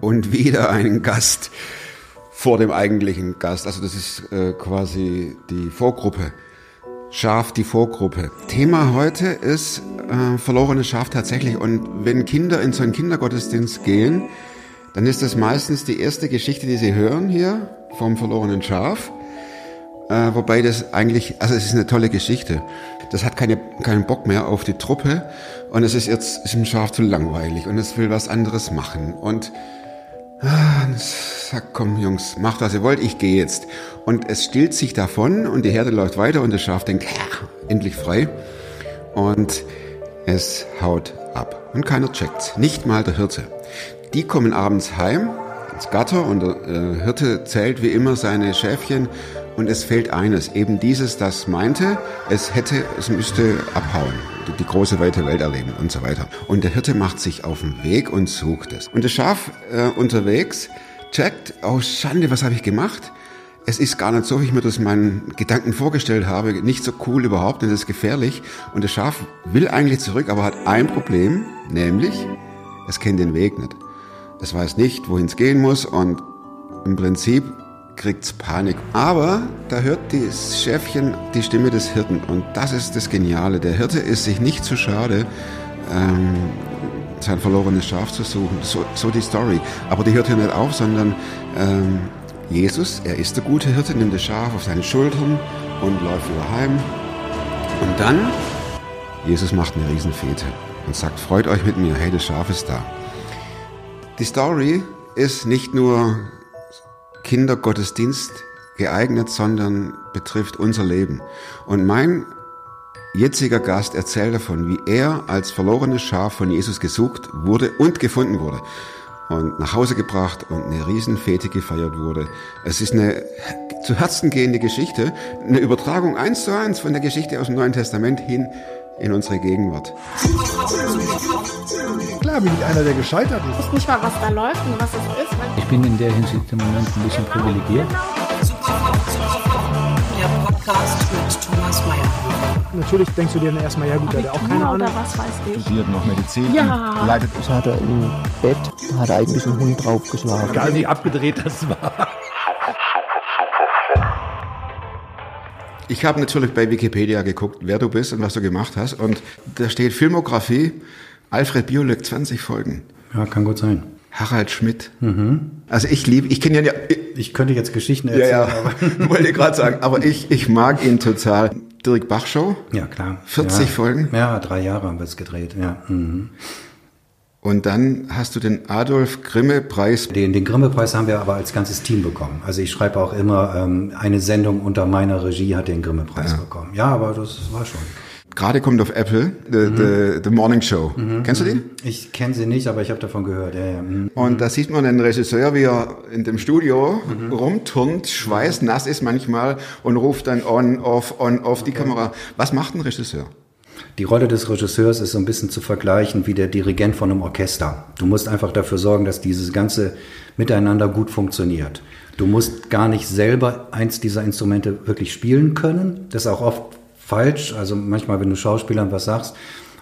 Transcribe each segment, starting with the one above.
und wieder einen Gast vor dem eigentlichen Gast. Also das ist äh, quasi die Vorgruppe. Schaf, die Vorgruppe. Thema heute ist äh, verlorenes Schaf tatsächlich. Und wenn Kinder in so einen Kindergottesdienst gehen, dann ist das meistens die erste Geschichte, die sie hören hier vom verlorenen Schaf. Äh, wobei das eigentlich, also es ist eine tolle Geschichte. Das hat keine, keinen Bock mehr auf die Truppe und es ist jetzt ist dem Schaf zu langweilig und es will was anderes machen. Und ah, sagt, komm Jungs, macht was ihr wollt, ich gehe jetzt. Und es stillt sich davon und die Herde läuft weiter und das Schaf denkt, endlich frei. Und es haut ab. Und keiner checkt's. Nicht mal der Hirte. Die kommen abends heim ins Gatter und der äh, Hirte zählt wie immer seine Schäfchen und es fehlt eines, eben dieses, das meinte, es hätte, es müsste abhauen, die große weite Welt erleben und so weiter. Und der Hirte macht sich auf den Weg und sucht es. Und das Schaf äh, unterwegs checkt, oh Schande, was habe ich gemacht? Es ist gar nicht so, wie ich mir das meinen Gedanken vorgestellt habe, nicht so cool überhaupt, und es ist gefährlich. Und das Schaf will eigentlich zurück, aber hat ein Problem, nämlich, es kennt den Weg nicht. Es weiß nicht, wohin es gehen muss und im Prinzip kriegt's Panik. Aber da hört das Schäfchen die Stimme des Hirten und das ist das Geniale. Der Hirte ist sich nicht zu schade, ähm, sein verlorenes Schaf zu suchen. So, so, die Story. Aber die hört hier nicht auf, sondern ähm, Jesus, er ist der gute Hirte, nimmt das Schaf auf seine Schultern und läuft wieder heim. Und dann, Jesus macht eine Riesenfete und sagt, freut euch mit mir, hey, das Schaf ist da. Die Story ist nicht nur Kindergottesdienst geeignet, sondern betrifft unser Leben. Und mein jetziger Gast erzählt davon, wie er als verlorenes Schaf von Jesus gesucht wurde und gefunden wurde und nach Hause gebracht und eine Riesenfete gefeiert wurde. Es ist eine zu Herzen gehende Geschichte, eine Übertragung eins zu eins von der Geschichte aus dem Neuen Testament hin in unsere Gegenwart. Klar bin ich einer, der gescheitert ist. Ich weiß nicht mal, was da läuft und was es ist. Ich bin in der Hinsicht im Moment ein bisschen privilegiert. Der Podcast mit Thomas Mayer. Natürlich denkst du dir dann erstmal, ja gut, der hat auch keine Ahnung. Oder was weiß ich. Studiert noch Medizin. Ja. Leidet Das hat er im Bett, hat er eigentlich einen Hund draufgeschlagen. Egal wie abgedreht das war. Ich habe natürlich bei Wikipedia geguckt, wer du bist und was du gemacht hast. Und da steht Filmografie, Alfred Biolek, 20 Folgen. Ja, kann gut sein. Harald Schmidt. Also ich liebe, ich kenne ja, Ich könnte jetzt Geschichten ja, erzählen, ja, aber. wollte gerade sagen, aber ich, ich mag ihn total. Dirk Bach Show, Ja, klar. 40 ja. Folgen? Ja, drei Jahre haben wir es gedreht, ja. Mhm. Und dann hast du den Adolf Grimme Preis. Den, den Grimme-Preis haben wir aber als ganzes Team bekommen. Also ich schreibe auch immer, ähm, eine Sendung unter meiner Regie hat den Grimme-Preis bekommen. Ja, aber das war schon. Gerade kommt auf Apple, the, the, the Morning Show. Kennst du die? Ich kenne sie nicht, aber ich habe davon gehört. Ja, ja. mhm. Und da sieht man den Regisseur, wie er in dem Studio rumturnt, schweißnass ist manchmal und ruft dann on, off, on, off die Kamera. Was macht ein Regisseur? Die Rolle des Regisseurs ist so ein bisschen zu vergleichen wie der Dirigent von einem Orchester. Du musst einfach dafür sorgen, dass dieses ganze Miteinander gut funktioniert. Du musst gar nicht selber eins dieser Instrumente wirklich spielen können. Das ist auch oft falsch. Also manchmal, wenn du Schauspielern was sagst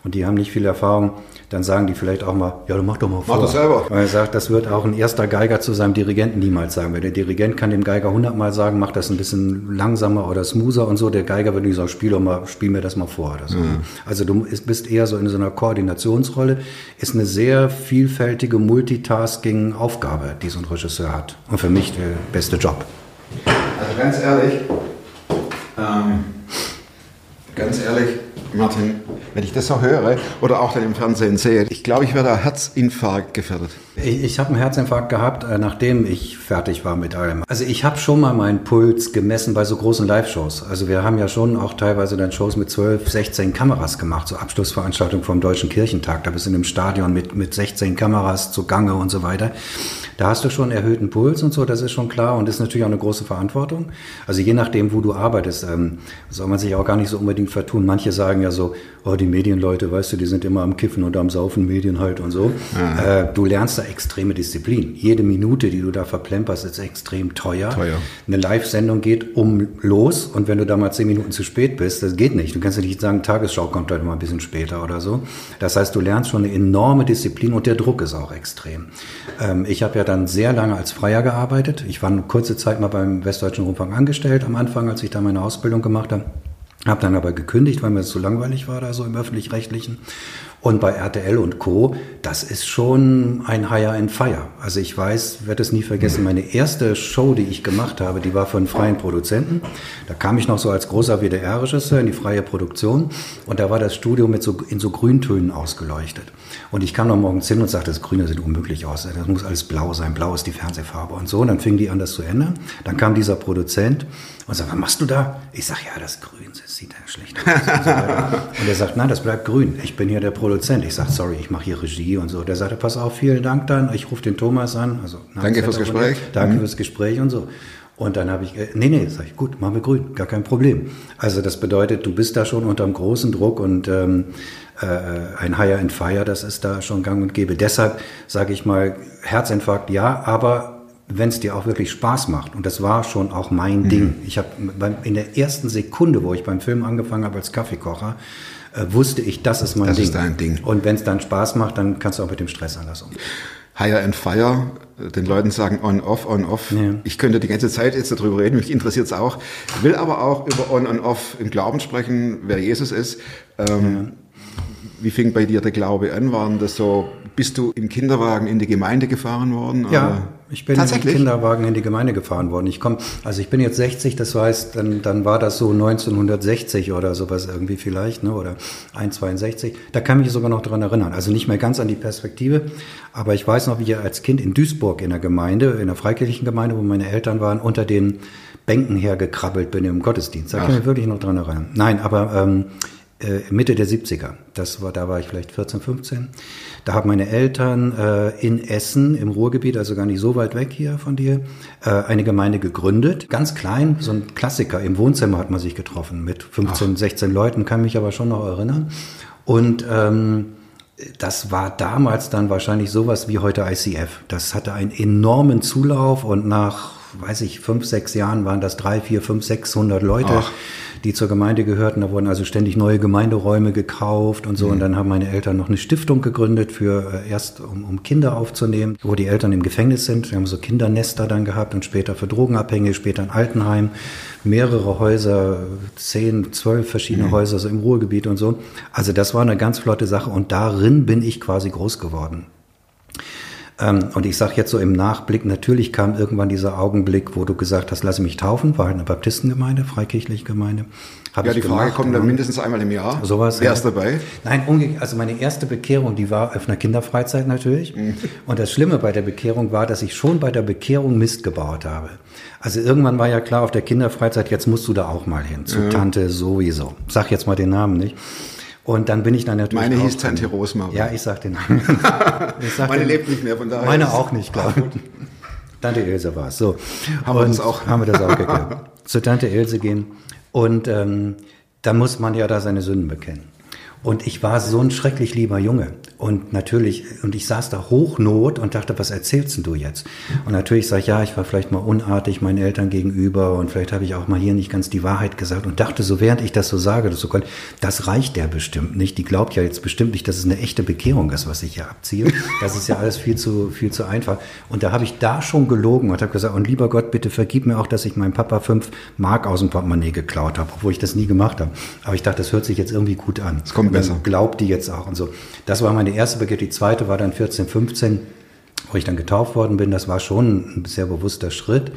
und die haben nicht viel Erfahrung, dann sagen die vielleicht auch mal, ja, du mach doch mal vor. das selber. Weil er sagt, das wird auch ein erster Geiger zu seinem Dirigenten niemals sagen. Weil der Dirigent kann dem Geiger hundertmal sagen, mach das ein bisschen langsamer oder smoother und so. Der Geiger wird nicht sagen, spiel doch mal, spiel mir das mal vor oder so. Also du bist eher so in so einer Koordinationsrolle. Ist eine sehr vielfältige Multitasking-Aufgabe, die so ein Regisseur hat. Und für mich der beste Job. Also ganz ehrlich, ähm, ganz ehrlich, Martin, wenn ich das so höre oder auch dann im Fernsehen sehe, ich glaube, ich werde Herzinfarkt gefährdet. Ich, ich habe einen Herzinfarkt gehabt, äh, nachdem ich fertig war mit allem. Also ich habe schon mal meinen Puls gemessen bei so großen Live-Shows. Also wir haben ja schon auch teilweise dann Shows mit 12, 16 Kameras gemacht, so Abschlussveranstaltung vom Deutschen Kirchentag. Da bist du in einem Stadion mit, mit 16 Kameras zugange und so weiter. Da hast du schon erhöhten Puls und so, das ist schon klar und ist natürlich auch eine große Verantwortung. Also je nachdem, wo du arbeitest, ähm, soll man sich auch gar nicht so unbedingt vertun. Manche sagen, sagen ja so, oh, die Medienleute, weißt du, die sind immer am Kiffen und am Saufen, Medien halt und so. Äh, du lernst da extreme Disziplin. Jede Minute, die du da verplemperst, ist extrem teuer. Teuer. Eine Live-Sendung geht um los und wenn du da mal zehn Minuten zu spät bist, das geht nicht. Du kannst ja nicht sagen, Tagesschau kommt heute mal ein bisschen später oder so. Das heißt, du lernst schon eine enorme Disziplin und der Druck ist auch extrem. Ähm, ich habe ja dann sehr lange als Freier gearbeitet. Ich war eine kurze Zeit mal beim Westdeutschen Rundfunk angestellt am Anfang, als ich da meine Ausbildung gemacht habe. Habe dann aber gekündigt, weil mir das zu langweilig war da so im öffentlich-rechtlichen. Und bei RTL und Co., das ist schon ein Hire and Fire. Also ich weiß, werde es nie vergessen, meine erste Show, die ich gemacht habe, die war einen freien Produzenten. Da kam ich noch so als großer WDR-Regisseur in die freie Produktion und da war das Studio mit so, in so Grüntönen ausgeleuchtet. Und ich kam noch morgens hin und sagte, das Grüne sieht unmöglich aus. Das muss alles blau sein. Blau ist die Fernsehfarbe und so. Und dann fingen die an, das zu ändern. Dann kam dieser Produzent und sagte, was machst du da? Ich sag, ja, das Grün, das sieht ja schlecht aus. Und er sagt, nein, das bleibt grün. Ich bin hier der Produzent. Ich sag, sorry, ich mache hier Regie und so. Der sagte, pass auf, vielen Dank dann. Ich rufe den Thomas an. Also, Danke fürs Gespräch. Danke fürs Gespräch und so. Und dann habe ich, äh, nee, nee, sag ich, gut, machen wir grün, gar kein Problem. Also das bedeutet, du bist da schon unter einem großen Druck und ähm, äh, ein Hire and Fire, das ist da schon gang und gäbe. Deshalb sage ich mal, Herzinfarkt ja, aber wenn es dir auch wirklich Spaß macht, und das war schon auch mein Mhm. Ding. Ich habe in der ersten Sekunde, wo ich beim Film angefangen habe als Kaffeekocher, wusste ich, das ist mein Das Ding. ist dein Ding. Und wenn es dann Spaß macht, dann kannst du auch mit dem Stress anders umgehen. Hire and Fire, den Leuten sagen on, off, on, off. Ja. Ich könnte die ganze Zeit jetzt darüber reden, mich interessiert es auch. Will aber auch über on und off im Glauben sprechen, wer Jesus ist. Ähm, Wie fing bei dir der Glaube an? Waren das so, bist du im Kinderwagen in die Gemeinde gefahren worden? Ja, oder? ich bin Tatsächlich? im Kinderwagen in die Gemeinde gefahren worden. Ich komme, also ich bin jetzt 60, das heißt, dann, dann war das so 1960 oder sowas irgendwie vielleicht, ne, oder 1,62. Da kann ich mich sogar noch dran erinnern. Also nicht mehr ganz an die Perspektive, aber ich weiß noch, wie ich als Kind in Duisburg in der Gemeinde, in der freikirchlichen Gemeinde, wo meine Eltern waren, unter den Bänken hergekrabbelt bin im Gottesdienst. Da kann ich mich wirklich noch dran erinnern. Nein, aber ähm, äh, Mitte der 70er. Das war, da war ich vielleicht 14, 15. Da haben meine Eltern äh, in Essen im Ruhrgebiet, also gar nicht so weit weg hier von dir, äh, eine Gemeinde gegründet. Ganz klein, so ein Klassiker. Im Wohnzimmer hat man sich getroffen mit 15, 16 Leuten, kann mich aber schon noch erinnern. Und ähm, das war damals dann wahrscheinlich sowas wie heute ICF. Das hatte einen enormen Zulauf und nach, weiß ich, fünf, sechs Jahren waren das drei, vier, fünf, sechshundert Leute, Ach. die zur Gemeinde gehörten. Da wurden also ständig neue Gemeinderäume gekauft und so. Und dann haben meine Eltern noch eine Stiftung gegründet für äh, erst, um, um Kinder aufzunehmen, wo die Eltern im Gefängnis sind. Wir haben so Kindernester dann gehabt und später für Drogenabhängige, später ein Altenheim, mehrere Häuser, zehn, zwölf verschiedene Häuser so im Ruhrgebiet und so. Also das war eine ganz flotte Sache und darin bin ich quasi groß geworden. Ähm, und ich sage jetzt so im Nachblick, natürlich kam irgendwann dieser Augenblick, wo du gesagt hast, lass mich taufen, war halt eine Baptistengemeinde, freikirchliche Gemeinde. Hab Ja, ich die Frage gemacht, kommt ja. dann mindestens einmal im Jahr. Sowas, Wer ja. ist dabei? Nein, umgekehrt. Also meine erste Bekehrung, die war auf einer Kinderfreizeit natürlich. Und das Schlimme bei der Bekehrung war, dass ich schon bei der Bekehrung Mist gebaut habe. Also irgendwann war ja klar auf der Kinderfreizeit, jetzt musst du da auch mal hin. Zu Tante sowieso. Sag jetzt mal den Namen nicht. Und dann bin ich dann natürlich. Meine hieß Tante gekommen. Rosma. Ja, ich sag den Namen. Meine den- lebt nicht mehr, von daher. Meine auch nicht, glaube ich. Tante Ilse war es. So. Haben wir Und das auch. Haben wir das auch gegeben. Zu Tante Ilse gehen. Und ähm, da muss man ja da seine Sünden bekennen. Und ich war so ein schrecklich lieber Junge. Und natürlich, und ich saß da hochnot und dachte, was erzählst denn du jetzt? Und natürlich sage ich, ja, ich war vielleicht mal unartig meinen Eltern gegenüber und vielleicht habe ich auch mal hier nicht ganz die Wahrheit gesagt und dachte so, während ich das so sage, das, so, das reicht der bestimmt nicht. Die glaubt ja jetzt bestimmt nicht, dass es eine echte Bekehrung ist, was ich hier abziehe. Das ist ja alles viel zu, viel zu einfach. Und da habe ich da schon gelogen und habe gesagt, und lieber Gott, bitte vergib mir auch, dass ich meinem Papa fünf Mark aus dem Portemonnaie geklaut habe, obwohl ich das nie gemacht habe. Aber ich dachte, das hört sich jetzt irgendwie gut an. Es kommt besser. Glaubt die jetzt auch und so. Das war meine erste Bekehrung. Die zweite war dann 14, 15, wo ich dann getauft worden bin. Das war schon ein sehr bewusster Schritt.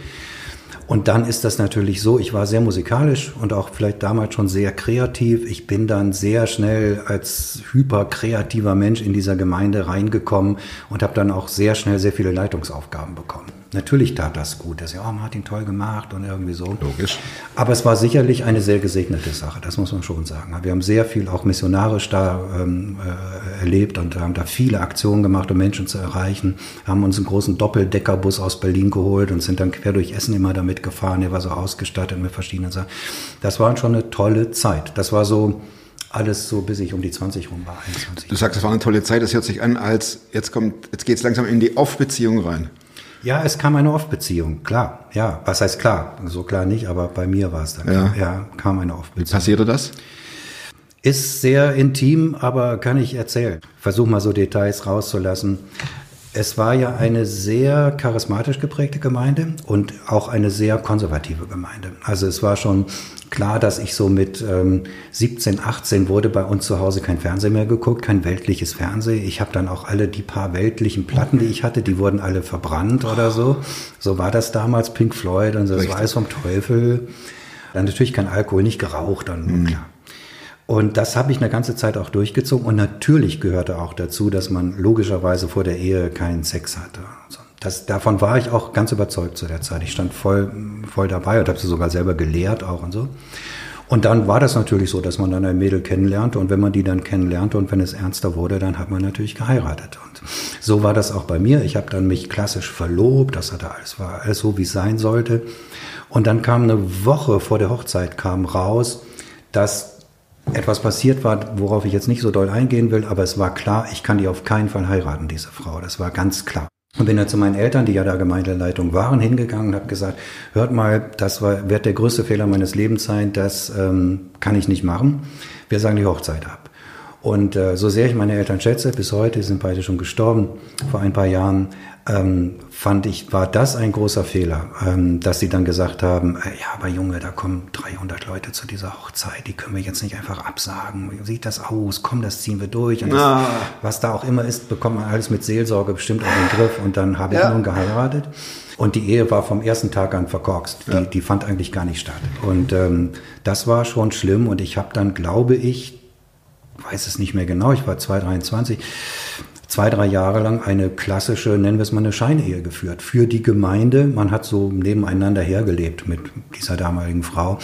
Und dann ist das natürlich so, ich war sehr musikalisch und auch vielleicht damals schon sehr kreativ. Ich bin dann sehr schnell als hyperkreativer Mensch in dieser Gemeinde reingekommen und habe dann auch sehr schnell sehr viele Leitungsaufgaben bekommen. Natürlich tat das gut, dass ja, oh, Martin toll gemacht und irgendwie so. Logisch. Aber es war sicherlich eine sehr gesegnete Sache, das muss man schon sagen. Wir haben sehr viel auch missionarisch da ähm, äh, erlebt und haben da viele Aktionen gemacht, um Menschen zu erreichen. Haben uns einen großen Doppeldeckerbus aus Berlin geholt und sind dann quer durch Essen immer damit gefahren. Der war so ausgestattet mit verschiedenen Sachen. Das war schon eine tolle Zeit. Das war so Alles so, bis ich um die 20 rum war, 21. Du sagst, es war eine tolle Zeit, das hört sich an, als jetzt kommt, jetzt geht's langsam in die Off-Beziehung rein. Ja, es kam eine Off-Beziehung, klar. Ja, was heißt klar? So klar nicht, aber bei mir war es dann. Ja. ja kam eine Wie Off-Beziehung. passierte das? Ist sehr intim, aber kann ich erzählen. Versuch mal so Details rauszulassen. Es war ja eine sehr charismatisch geprägte Gemeinde und auch eine sehr konservative Gemeinde. Also es war schon klar, dass ich so mit ähm, 17, 18 wurde bei uns zu Hause kein Fernsehen mehr geguckt, kein weltliches Fernsehen. Ich habe dann auch alle die paar weltlichen Platten, die ich hatte, die wurden alle verbrannt oder so. So war das damals, Pink Floyd und so, das war alles vom Teufel. Dann natürlich kein Alkohol, nicht geraucht, dann klar. Und das habe ich eine ganze Zeit auch durchgezogen. Und natürlich gehörte auch dazu, dass man logischerweise vor der Ehe keinen Sex hatte. So, Das, davon war ich auch ganz überzeugt zu der Zeit. Ich stand voll, voll dabei und habe sie sogar selber gelehrt auch und so. Und dann war das natürlich so, dass man dann ein Mädel kennenlernte und wenn man die dann kennenlernte und wenn es ernster wurde, dann hat man natürlich geheiratet. Und so war das auch bei mir. Ich habe dann mich klassisch verlobt, das hatte alles, war alles so, wie es sein sollte. Und dann kam eine Woche vor der Hochzeit kam raus, dass etwas passiert war, worauf ich jetzt nicht so doll eingehen will, aber es war klar, ich kann die auf keinen Fall heiraten, diese Frau. Das war ganz klar. Und bin dann zu meinen Eltern, die ja da Gemeindeleitung waren, hingegangen und habe gesagt, hört mal, das war, wird der größte Fehler meines Lebens sein, das ähm, kann ich nicht machen. Wir sagen die Hochzeit ab. Und äh, so sehr ich meine Eltern schätze, bis heute sind beide schon gestorben, vor ein paar Jahren, ähm, fand ich, war das ein großer Fehler, ähm, dass sie dann gesagt haben, äh, ja, aber Junge, da kommen 300 Leute zu dieser Hochzeit, die können wir jetzt nicht einfach absagen. Wie sieht das aus? Komm, das ziehen wir durch. Und das, was da auch immer ist, bekommt man alles mit Seelsorge bestimmt auf den Griff. Und dann habe ich nun geheiratet. Und die Ehe war vom ersten Tag an verkorkst. Die, die fand eigentlich gar nicht statt. Und ähm, das war schon schlimm. Und ich habe dann, glaube ich, weiß es nicht mehr genau, ich war 223, zwei, drei Jahre lang eine klassische, nennen wir es mal eine Scheinehe geführt. Für die Gemeinde, man hat so nebeneinander hergelebt mit dieser damaligen Frau,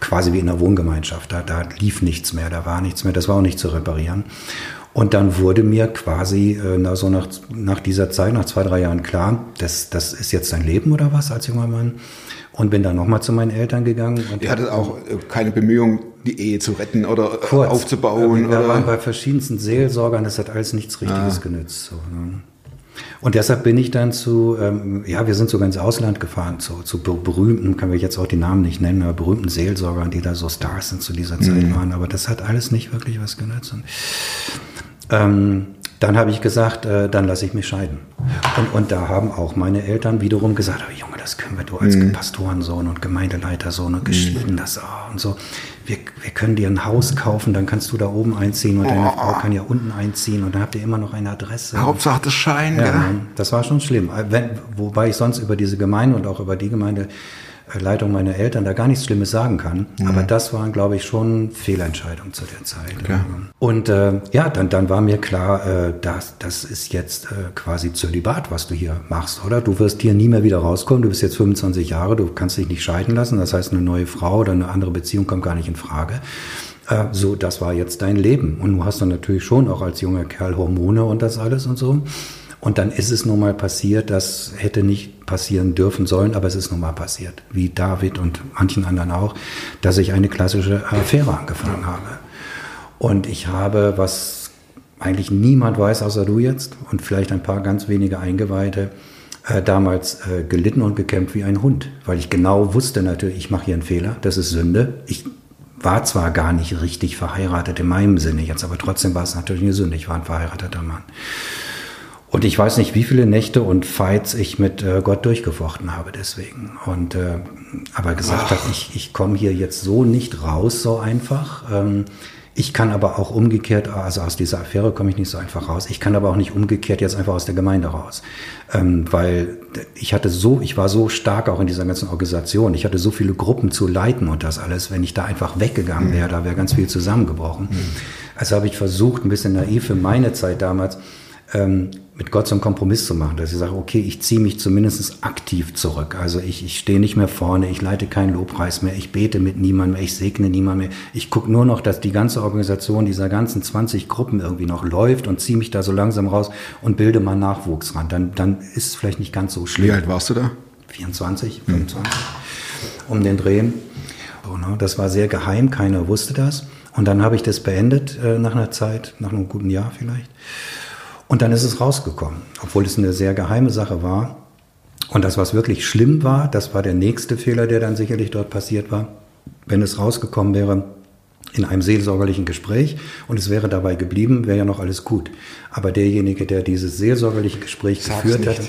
quasi wie in einer Wohngemeinschaft. Da, da lief nichts mehr, da war nichts mehr, das war auch nicht zu reparieren. Und dann wurde mir quasi äh, na, so nach, nach dieser Zeit, nach zwei, drei Jahren klar, das, das ist jetzt dein Leben oder was als junger Mann. Und bin dann nochmal zu meinen Eltern gegangen. Und Ihr hattet auch äh, keine Bemühung, die Ehe zu retten oder kurz. aufzubauen? Wir waren Oder? bei verschiedensten Seelsorgern, das hat alles nichts Richtiges genützt. So, ne? Und deshalb bin ich dann zu, ähm, ja, wir sind sogar ins Ausland gefahren, zu, zu ber- berühmten, kann wir jetzt auch die Namen nicht nennen, aber berühmten Seelsorgern, die da so Stars sind zu dieser Zeit waren. Aber das hat alles nicht wirklich was genützt. Und, ähm, dann habe ich gesagt, äh, dann lasse ich mich scheiden. Und, und da haben auch meine Eltern wiederum gesagt, aber Junge, das können wir, du als Pastorensohn und Gemeindeleitersohn und geschieden, das oh, und so. Wir, wir können dir ein Haus kaufen, dann kannst du da oben einziehen und deine Frau kann ja unten einziehen und dann habt ihr immer noch eine Adresse. Hauptsache das Schein, Ja, ja. das war schon schlimm. Äh, Wenn, wobei ich sonst über diese Gemeinde und auch über die Gemeindeleitung meiner Eltern da gar nichts Schlimmes sagen kann. Aber das waren, glaube ich, schon Fehlentscheidungen zu der Zeit. Und äh, ja, dann, dann war mir klar, äh, das, das ist jetzt äh, quasi Zölibat, was du hier machst, oder? Du wirst hier nie mehr wieder rauskommen. Du bist jetzt 25 Jahre, du kannst dich nicht scheiden lassen. Das heißt, eine neue Frau oder eine andere Beziehung kommt gar nicht in Frage. Äh, so, das war jetzt dein Leben. Und du hast dann natürlich schon auch als junger Kerl Hormone und das alles und so. Und dann ist es nun mal passiert, das hätte nicht passieren dürfen sollen, aber es ist nun mal passiert, wie David und manchen anderen auch, dass ich eine klassische Affäre angefangen habe. Und ich habe, was eigentlich niemand weiß, außer du jetzt und vielleicht ein paar ganz wenige Eingeweihte, äh, damals äh, gelitten und gekämpft wie ein Hund, weil ich genau wusste natürlich, ich mache hier einen Fehler, das ist Sünde. Ich war zwar gar nicht richtig verheiratet in meinem Sinne jetzt, aber trotzdem war es natürlich eine Sünde. Ich war ein verheirateter Mann. Und ich weiß nicht, wie viele Nächte und Fights ich mit äh, Gott durchgefochten habe deswegen. Und äh, aber gesagt habe, ich, ich komme hier jetzt so nicht raus, so einfach. Ähm, ich kann aber auch umgekehrt, also aus dieser Affäre komme ich nicht so einfach raus. Ich kann aber auch nicht umgekehrt jetzt einfach aus der Gemeinde raus. Ähm, weil ich hatte so, ich war so stark auch in dieser ganzen Organisation. Ich hatte so viele Gruppen zu leiten und das alles. Wenn ich da einfach weggegangen wäre, da wäre ganz viel zusammengebrochen. Also habe ich versucht, ein bisschen naiv für meine Zeit damals, ähm, mit Gott so einen Kompromiss zu machen, dass ich sage, okay, ich ziehe mich zumindest aktiv zurück. Also ich, ich stehe nicht mehr vorne, ich leite keinen Lobpreis mehr, ich bete mit niemandem mehr, ich segne niemanden mehr. Ich gucke nur noch, dass die ganze Organisation dieser ganzen 20 Gruppen irgendwie noch läuft und ziehe mich da so langsam raus und bilde mal Nachwuchs ran. Dann, dann ist es vielleicht nicht ganz so schlimm. Wie alt warst du da? 24, 25, um den Dreh. So, ne? Das war sehr geheim, keiner wusste das. Und dann habe ich das beendet äh, nach einer Zeit, nach einem guten Jahr vielleicht. Und dann ist es rausgekommen, obwohl es eine sehr geheime Sache war. Und das, was wirklich schlimm war, das war der nächste Fehler, der dann sicherlich dort passiert war. Wenn es rausgekommen wäre in einem seelsorgerlichen Gespräch und es wäre dabei geblieben, wäre ja noch alles gut. Aber derjenige, der dieses seelsorgerliche Gespräch Sag's geführt hat,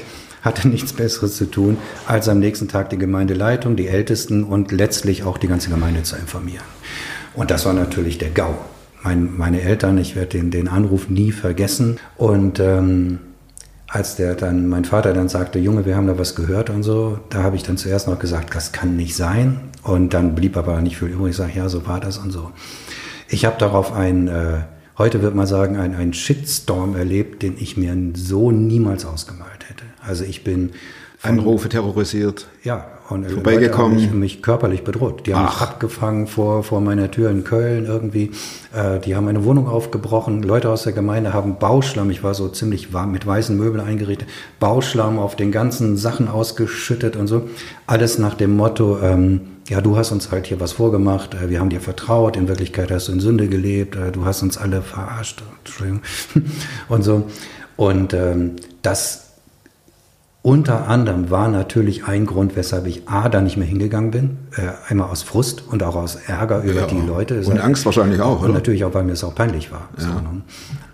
hatte nichts Besseres zu tun, als am nächsten Tag die Gemeindeleitung, die Ältesten und letztlich auch die ganze Gemeinde zu informieren. Und das war natürlich der GAU. Mein, meine Eltern, ich werde den, den Anruf nie vergessen. Und ähm, als der dann, mein Vater dann sagte, Junge, wir haben da was gehört und so, da habe ich dann zuerst noch gesagt, das kann nicht sein. Und dann blieb aber nicht viel übrig. Ich sage, ja, so war das und so. Ich habe darauf ein, äh, heute wird man sagen, ein, ein Shitstorm erlebt, den ich mir so niemals ausgemalt hätte. Also ich bin Anrufe terrorisiert. ja, und äh, Vorbeigekommen. Mich, mich körperlich bedroht. Die haben Ach. mich abgefangen vor, vor meiner Tür in Köln irgendwie. Äh, die haben meine Wohnung aufgebrochen. Leute aus der Gemeinde haben Bauschlamm, ich war so ziemlich warm mit weißen Möbeln eingerichtet, Bauschlamm auf den ganzen Sachen ausgeschüttet und so. Alles nach dem Motto, ähm, ja, du hast uns halt hier was vorgemacht, äh, wir haben dir vertraut, in Wirklichkeit hast du in Sünde gelebt, äh, du hast uns alle verarscht, Entschuldigung, und so. Und ähm, das unter anderem war natürlich ein Grund, weshalb ich A, da nicht mehr hingegangen bin. Äh, einmal aus Frust und auch aus Ärger über Ja. die Leute. Und Angst wahrscheinlich auch, Und oder? natürlich auch, weil mir es auch peinlich war. So, ne?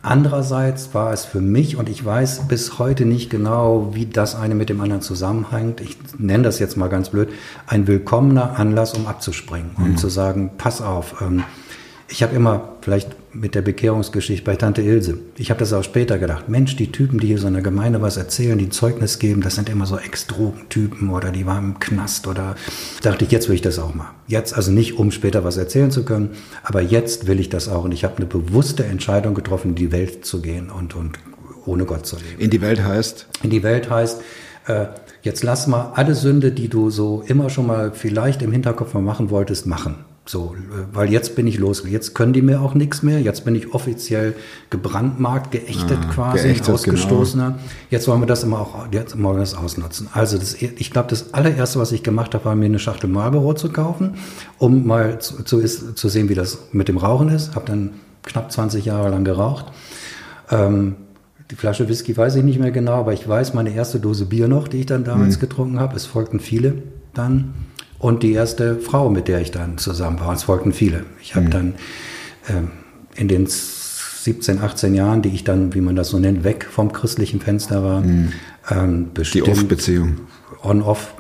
Andererseits war es für mich, und ich weiß bis heute nicht genau, wie das eine mit dem anderen zusammenhängt, ich nenne das jetzt mal ganz blöd, ein willkommener Anlass, um abzuspringen Mhm. und zu sagen, pass auf, ähm, ich habe immer, vielleicht mit der Bekehrungsgeschichte bei Tante Ilse, ich habe das auch später gedacht, Mensch, die Typen, die hier so in der Gemeinde was erzählen, die ein Zeugnis geben, das sind immer so Ex-Drogentypen oder die waren im Knast oder dachte ich, jetzt will ich das auch mal. Jetzt, also nicht, um später was erzählen zu können, aber jetzt will ich das auch. Und ich habe eine bewusste Entscheidung getroffen, in die Welt zu gehen und, und ohne Gott zu leben. In die Welt heißt, in die Welt heißt, äh, jetzt lass mal alle Sünde, die du so immer schon mal vielleicht im Hinterkopf mal machen wolltest, machen. So, weil jetzt bin ich los. Jetzt können die mir auch nichts mehr. Jetzt bin ich offiziell gebrandmarkt, geächtet quasi, geächtet, genau. ausgestoßener. Jetzt wollen wir das immer auch, jetzt wollen wir das ausnutzen. Also das, ich glaube, das allererste, was ich gemacht habe, war mir eine Schachtel Marlboro zu kaufen, um mal zu, zu, zu sehen, wie das mit dem Rauchen ist. Habe dann knapp 20 Jahre lang geraucht. Ähm, die Flasche Whisky weiß ich nicht mehr genau, aber ich weiß meine erste Dose Bier noch, die ich dann damals getrunken habe. Es folgten viele dann. Und die erste Frau, mit der ich dann zusammen war. Es folgten viele. Ich habe dann ähm, in den 17, 18 Jahren, die ich dann, wie man das so nennt, weg vom christlichen Fenster war, ähm, die bestimmt Off-Beziehung. on-off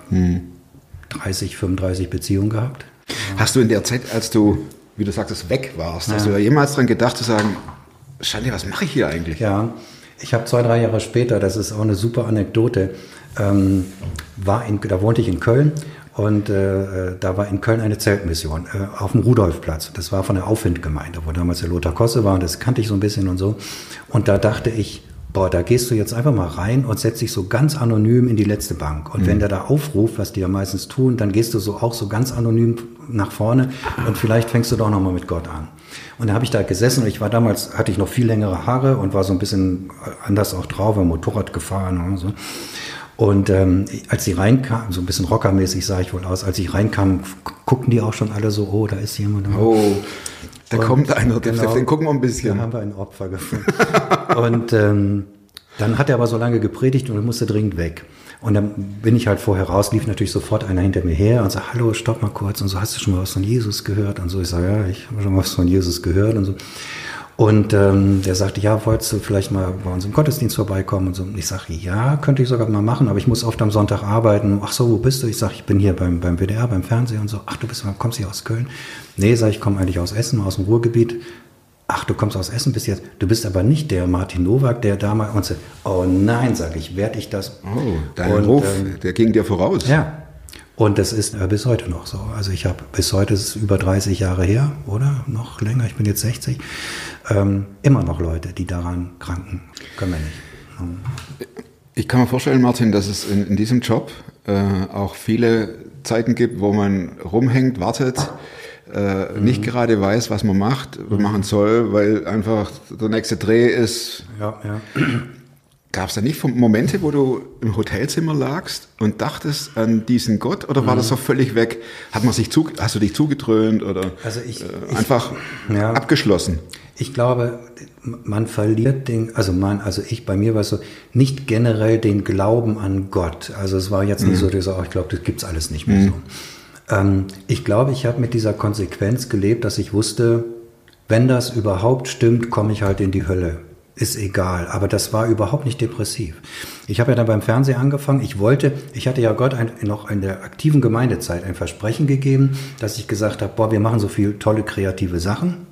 30, 35 Beziehungen gehabt. Hast du in der Zeit, als du, wie du sagtest, weg warst, hast du da jemals dran gedacht zu sagen, Schande, was mache ich hier eigentlich? Ja, ich habe zwei, drei Jahre später, das ist auch eine super Anekdote, ähm, war in, da wohnte ich in Köln und äh, äh, da war in Köln eine Zeltmission äh, auf dem Rudolfplatz. Das war von der Aufwindgemeinde, wo damals der Lothar Kosse war und das kannte ich so ein bisschen und so. Und da dachte ich, boah, da gehst du jetzt einfach mal rein und setzt dich so ganz anonym in die letzte Bank. Und wenn der da aufruft, was die ja meistens tun, dann gehst du so auch so ganz anonym nach vorne und vielleicht fängst du doch nochmal mit Gott an. Und da habe ich da gesessen und ich war damals, hatte ich noch viel längere Haare und war so ein bisschen anders auch drauf, war Motorrad gefahren und so. Und ähm, als sie reinkam, so ein bisschen rockermäßig sah ich wohl aus, als ich reinkam, guckten die auch schon alle so, oh, da ist jemand. Oh, da Und- kommt einer, den, genau. den gucken wir ein bisschen. Da haben wir ein Opfer gefunden. und ähm, dann hat er aber so lange gepredigt und musste dringend weg. Und dann bin ich halt vorher raus, lief natürlich sofort einer hinter mir her und sagt, hallo, stopp mal kurz und so, hast du schon mal was von Jesus gehört? Und so, ich sage, ja, ich habe schon mal was von Jesus gehört und so. Und ähm, der sagte, ja, wolltest du vielleicht mal bei uns im Gottesdienst vorbeikommen und so. Und ich sage, ja, könnte ich sogar mal machen, aber ich muss oft am Sonntag arbeiten. Ach so, wo bist du? Ich sage, ich bin hier beim, beim WDR, beim Fernsehen und so. Ach, du bist, kommst hier aus Köln? Nee, sag ich, komme eigentlich aus Essen, aus dem Ruhrgebiet. Ach, du kommst aus Essen bis jetzt. Du bist aber nicht der Martin Nowak, der damals und so, oh nein, sage ich, werde ich das. Oh, dein Und, Ruf, ähm, der ging dir voraus. Ja. Und das ist äh, bis heute noch so. Also ich habe bis heute ist es über 30 Jahre her, oder? Noch länger, ich bin jetzt 60. Ähm, immer noch Leute, die daran kranken. Können wir nicht. Ich kann mir vorstellen, Martin, dass es in, in diesem Job äh, auch viele Zeiten gibt, wo man rumhängt, wartet, äh, Mhm. nicht gerade weiß, was man macht, was man machen soll, weil einfach der nächste Dreh ist. Ja, ja. Gab es da nicht Momente, wo du im Hotelzimmer lagst und dachtest an diesen Gott oder war das so völlig weg? Hat man sich zu, hast du dich zugedröhnt oder Also ich- äh, ich- einfach ja. abgeschlossen? Ich glaube, man verliert den, also man, also ich, bei mir war es so, nicht generell den Glauben an Gott. Also es war jetzt nicht so, dass ich so, oh, ich glaube, das gibt's alles nicht mehr so. Ähm, ich glaube, ich habe mit dieser Konsequenz gelebt, dass ich wusste, wenn das überhaupt stimmt, komme ich halt in die Hölle. Ist egal, aber das war überhaupt nicht depressiv. Ich habe ja dann beim Fernsehen angefangen. Ich wollte, ich hatte ja Gott ein, noch in der aktiven Gemeindezeit ein Versprechen gegeben, dass ich gesagt habe, boah, wir machen so viel tolle kreative Sachen.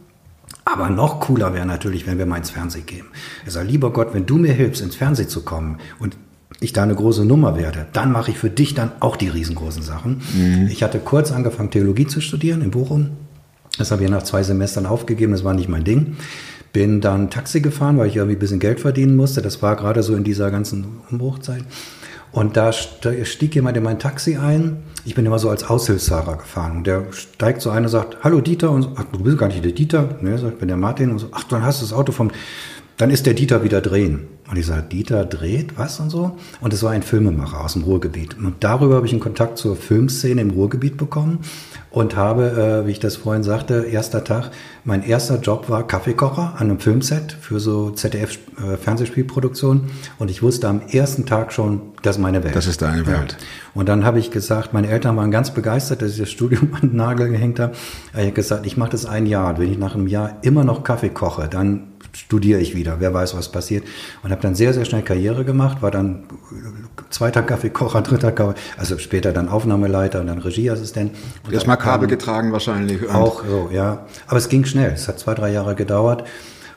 Aber noch cooler wäre natürlich, wenn wir mal ins Fernsehen gehen. Er sagt, lieber Gott, wenn du mir hilfst, ins Fernsehen zu kommen und ich da eine große Nummer werde, dann mache ich für dich dann auch die riesengroßen Sachen. Ich hatte kurz angefangen, Theologie zu studieren in Bochum. Das habe ich nach zwei Semestern aufgegeben, das war nicht mein Ding. Bin dann Taxi gefahren, weil ich irgendwie ein bisschen Geld verdienen musste. Das war gerade so in dieser ganzen Umbruchzeit. Und da st- stieg jemand in mein Taxi ein. Ich bin immer so als Aushilfsfahrer gefahren. Und der steigt so ein und sagt, hallo Dieter. Und so, ach, du bist gar nicht der Dieter. Ne, sagt, ich bin der Martin. Und so, ach, dann hast du das Auto vom, dann ist der Dieter wieder drehen. Und ich sage, Dieter dreht, was und so? Und es war ein Filmemacher aus dem Ruhrgebiet. Und darüber habe ich einen Kontakt zur Filmszene im Ruhrgebiet bekommen und habe, äh, wie ich das vorhin sagte, erster Tag, mein erster Job war Kaffeekocher an einem Filmset für so ZDF-Fernsehspielproduktion. Und ich wusste am ersten Tag schon, das ist meine Welt. Das ist deine Welt. Und dann habe ich gesagt, meine Eltern waren ganz begeistert, dass ich das Studium an den Nagel gehängt habe. Ich habe gesagt, ich mache das ein Jahr. Und wenn ich nach einem Jahr immer noch Kaffee koche, dann studiere ich wieder. Wer weiß, was passiert. Und habe dann sehr, sehr schnell Karriere gemacht, war dann zweiter Kaffeekocher, dritter Kaffee, also später dann Aufnahmeleiter und dann Regieassistent. Und Erstmal Kabel getragen wahrscheinlich. auch so, ja. Aber es ging schnell. Es hat zwei, drei Jahre gedauert.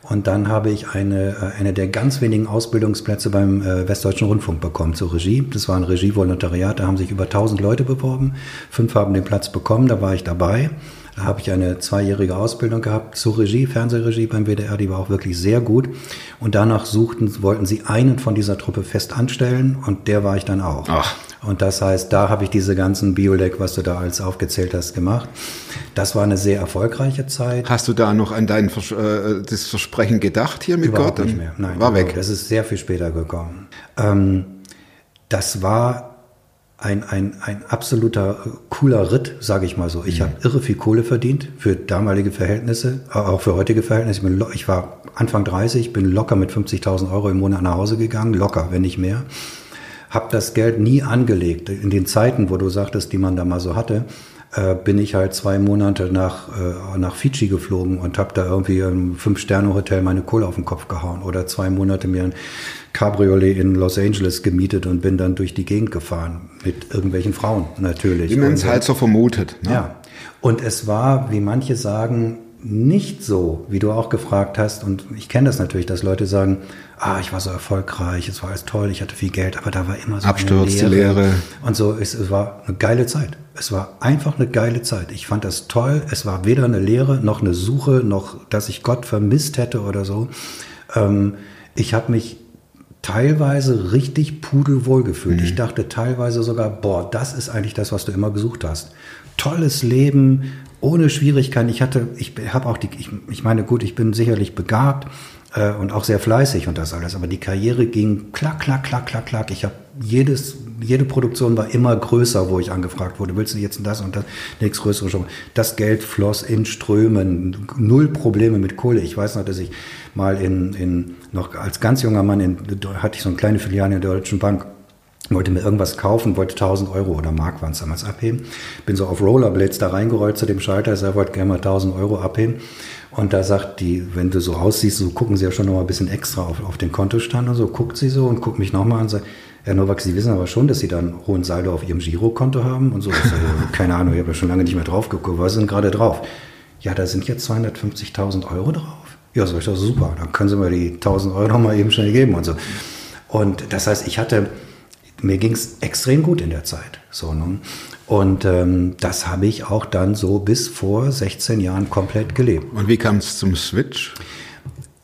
Und dann habe ich eine, äh, eine der ganz wenigen Ausbildungsplätze beim äh, Westdeutschen Rundfunk bekommen zur Regie. Das war ein Regievolontariat, da haben sich über 1000 Leute beworben. Fünf haben den Platz bekommen, da war ich dabei. Da habe ich eine zweijährige Ausbildung gehabt zur Regie, Fernsehregie beim WDR, die war auch wirklich sehr gut. Und danach suchten, wollten sie einen von dieser Truppe fest anstellen und der war ich dann auch. Ach. Und das heißt, da habe ich diese ganzen Biolek, was du da alles aufgezählt hast, gemacht. Das war eine sehr erfolgreiche Zeit. Hast du da noch an dein Vers äh, das Versprechen gedacht hier mit Überhaupt Gott? nicht mehr. Nein, war weg. Das ist sehr viel später gekommen. Ähm, das war ein, ein, ein absoluter äh, cooler Ritt, sage ich mal so. Ich habe irre viel Kohle verdient für damalige Verhältnisse, aber auch für heutige Verhältnisse. Ich, bin, ich war Anfang 30, bin locker mit 50.000 Euro im Monat nach Hause gegangen, locker, wenn nicht mehr. Hab das Geld nie angelegt. In den Zeiten, wo du sagtest, die man da mal so hatte, äh, bin ich halt zwei Monate nach, äh, nach Fidschi geflogen und habe da irgendwie im Fünf-Sterne-Hotel meine Kohle auf den Kopf gehauen. Oder zwei Monate mir ein Cabriolet in Los Angeles gemietet und bin dann durch die Gegend gefahren. Mit irgendwelchen Frauen natürlich. Wie man es halt so vermutet. Ne? ja. Und es war, wie manche sagen, nicht so, wie du auch gefragt hast. Und ich kenne das natürlich, dass Leute sagen, ah, ich war so erfolgreich, es war alles toll, ich hatte viel Geld, aber da war immer so Absturz, eine Leere. Leere. Und so, es, es war eine geile Zeit. Es war einfach eine geile Zeit. Ich fand das toll. Es war weder eine Lehre, noch eine Suche, noch, dass ich Gott vermisst hätte oder so. Ähm, ich habe mich teilweise richtig pudelwohl gefühlt. Ich dachte teilweise sogar, boah, das ist eigentlich das, was du immer gesucht hast. Tolles Leben, ohne Schwierigkeiten. Ich hatte, ich habe auch die, ich, ich meine, gut, ich bin sicherlich begabt äh, und auch sehr fleißig und das alles, aber die Karriere ging klack, klack, klack, klack, klack. Ich habe jedes, jede Produktion war immer größer, wo ich angefragt wurde. Willst du jetzt das und das, nächst größere schon. Das Geld floss in Strömen, null Probleme mit Kohle. Ich weiß noch, dass ich mal in, in noch als ganz junger Mann in, hatte ich so eine kleine Filiale in der Deutschen Bank wollte mir irgendwas kaufen, wollte 1000 Euro oder Mark waren es damals abheben. Bin so auf Rollerblades da reingerollt zu dem Schalter, ich wollte gerne mal 1000 Euro abheben. Und da sagt die, wenn du so aussiehst, so gucken sie ja schon noch mal ein bisschen extra auf, auf den Kontostand und so, guckt sie so und guckt mich nochmal an und sagt, Herr Nowak, Sie wissen aber schon, dass Sie da einen hohen Saldo auf Ihrem Girokonto haben und so. Ich sag, ja, keine Ahnung, ich habe ja schon lange nicht mehr drauf geguckt. Was sind gerade drauf? Ja, da sind jetzt 250.000 Euro drauf. Ja, so ich das super. Dann können Sie mir die 1000 Euro noch mal eben schnell geben und so. Und das heißt, ich hatte, mir ging es extrem gut in der Zeit. So, ne? Und ähm, das habe ich auch dann so bis vor 16 Jahren komplett gelebt. Und wie kam es zum Switch?